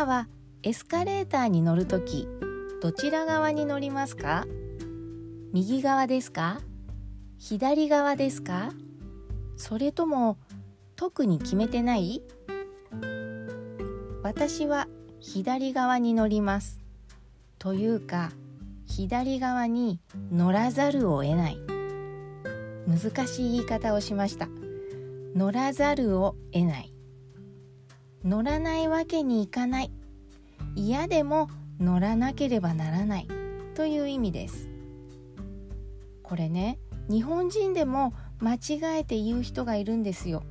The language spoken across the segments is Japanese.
たはエスカレーターに乗るときどちら側に乗りますか？右側ですか？左側ですか？それとも特に決めてない？私は左側に乗ります。というか左側に乗らざるを得ない。難しい言い方をしました。乗らざるを得ない。乗らないわけにいかない。嫌でも乗らなければならない。という意味です。これね日本人でも間違えて言う人がいるんですよ。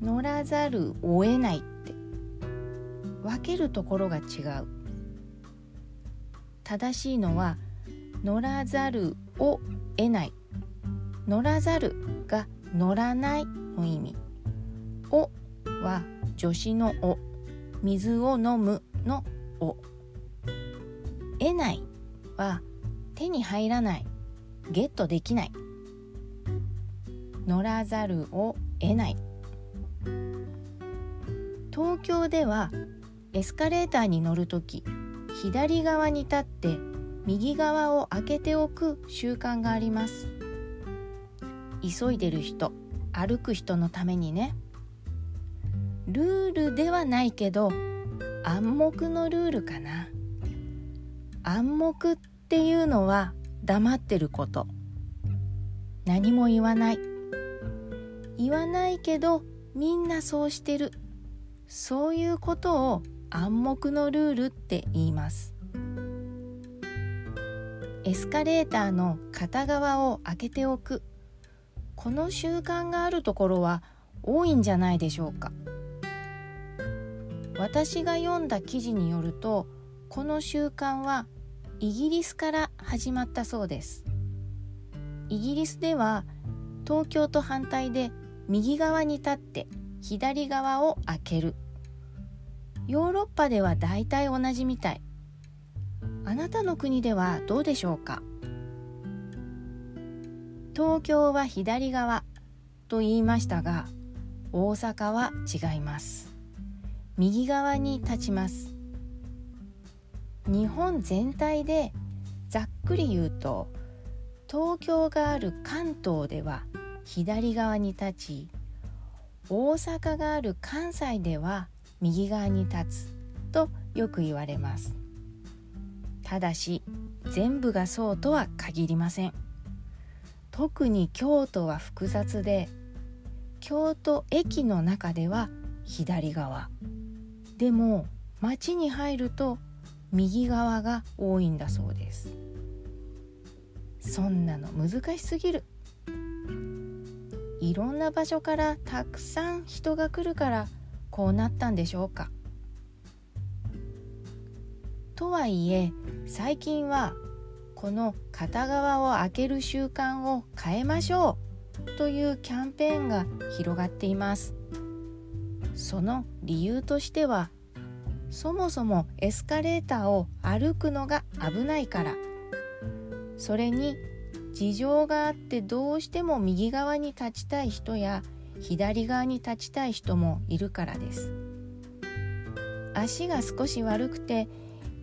乗らざるを得ないって。分けるところが違う。正しいのは乗らざるを得ない。乗らざるが乗らないの意味。おは助詞のお水を飲むのお得ないは手に入らない。ゲットできない。乗らざるを得ない。東京ではエスカレーターに乗るとき左側に立って右側を開けておく習慣があります。急いでる人歩く人のためにね。ルールではないけど暗黙のルールかな。暗黙っていうのは黙ってること。何も言わない。言わないけどみんなそうしてる。そういうことを暗黙のルールって言います。エスカレーターの片側を開けておく。この習慣があるところは多いんじゃないでしょうか。私が読んだ記事によるとこの習慣はイギリスから始まったそうです。イギリスでは東京と反対で右側に立って左側を開ける。ヨーロッパでは大体同じみたい。あなたの国ではどうでしょうか？東京は左側と言いましたが大阪は違います。右側に立ちます。日本全体でざっくり言うと東京がある関東では左側に立ち大阪がある関西では右側に立つとよく言われます。ただし全部がそうとは限りません。特に京都は複雑で京都駅の中では左側。でも町に入ると右側が多いんだそうです。そんなの難しすぎる。いろんな場所からたくさん人が来るからこうなったんでしょうか。とはいえ最近はこの片側を開ける習慣を変えましょうというキャンペーンが広がっています。その理由としてはそもそもエスカレーターを歩くのが危ないから。それに事情があってどうしても右側に立ちたい人や左側に立ちたい人もいるからです。足が少し悪くて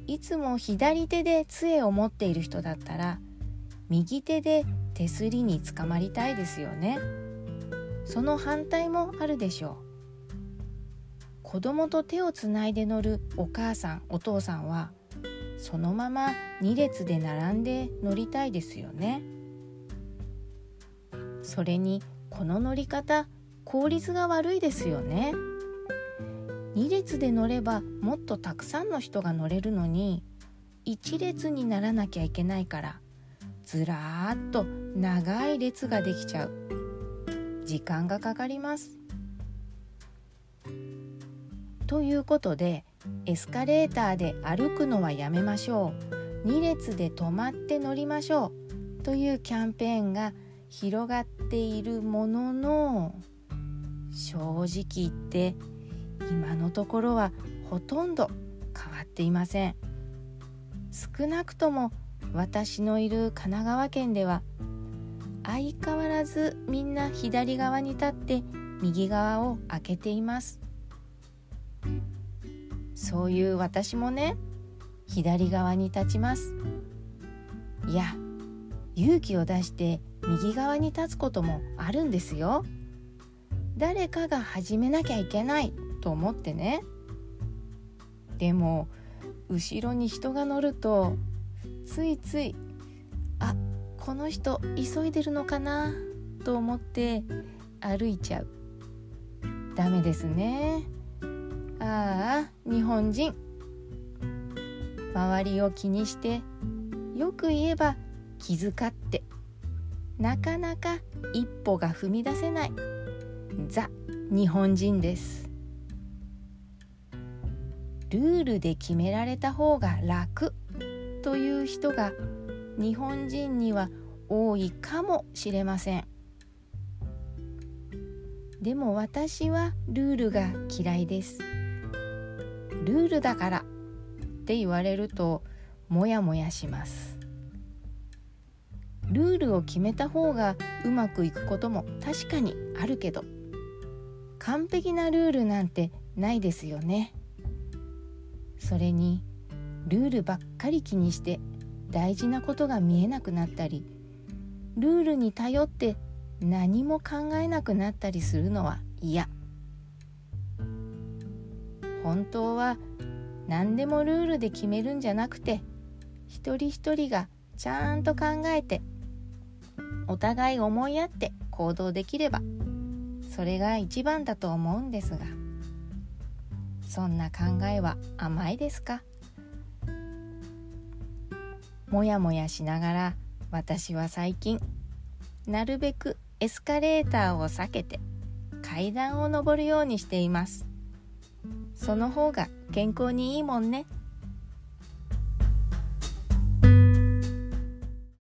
いつも左手で杖を持っている人だったら右手で手すりにつかまりたいですよね。その反対もあるでしょう。子供と手をつないで乗るお母さんお父さんはそのまま2列で並んで乗りたいですよね。それにこの乗り方効率が悪いですよね。2列で乗ればもっとたくさんの人が乗れるのに1列にならなきゃいけないからずらーっと長い列ができちゃう。時間がかかります。ということでエスカレーターで歩くのはやめましょう。2列で止まって乗りましょう。というキャンペーンが広がっているものの正直言って今のところはほとんど変わっていません。少なくとも私のいる神奈川県では相変わらずみんな左側に立って右側を開けています。そういう私もね左側に立ちます。いや勇気を出して右側に立つこともあるんですよ。誰かが始めなきゃいけないと思ってね。でも後ろに人が乗るとついついあこの人急いでるのかなと思って歩いちゃう。ダメですね。ああ日本人。周りを気にしてよく言えば気遣って。なかなか一歩が踏み出せない。ザ日本人です。ルールで決められた方が楽。という人が日本人には多いかもしれません。でも私はルールが嫌いです。ルールだからって言われるとモヤモヤします。ルールを決めた方がうまくいくことも確かにあるけど完璧なルールなんてないですよね。それにルールばっかり気にして大事なことが見えなくなったりルールに頼って何も考えなくなったりするのは嫌。本当は何でもルールで決めるんじゃなくて一人一人がちゃんと考えてお互い思いやって行動できればそれが一番だと思うんですが。そんな考えは甘いですか？もやもやしながら私は最近なるべくエスカレーターを避けて階段を上るようにしています。その方が健康にいいもんね。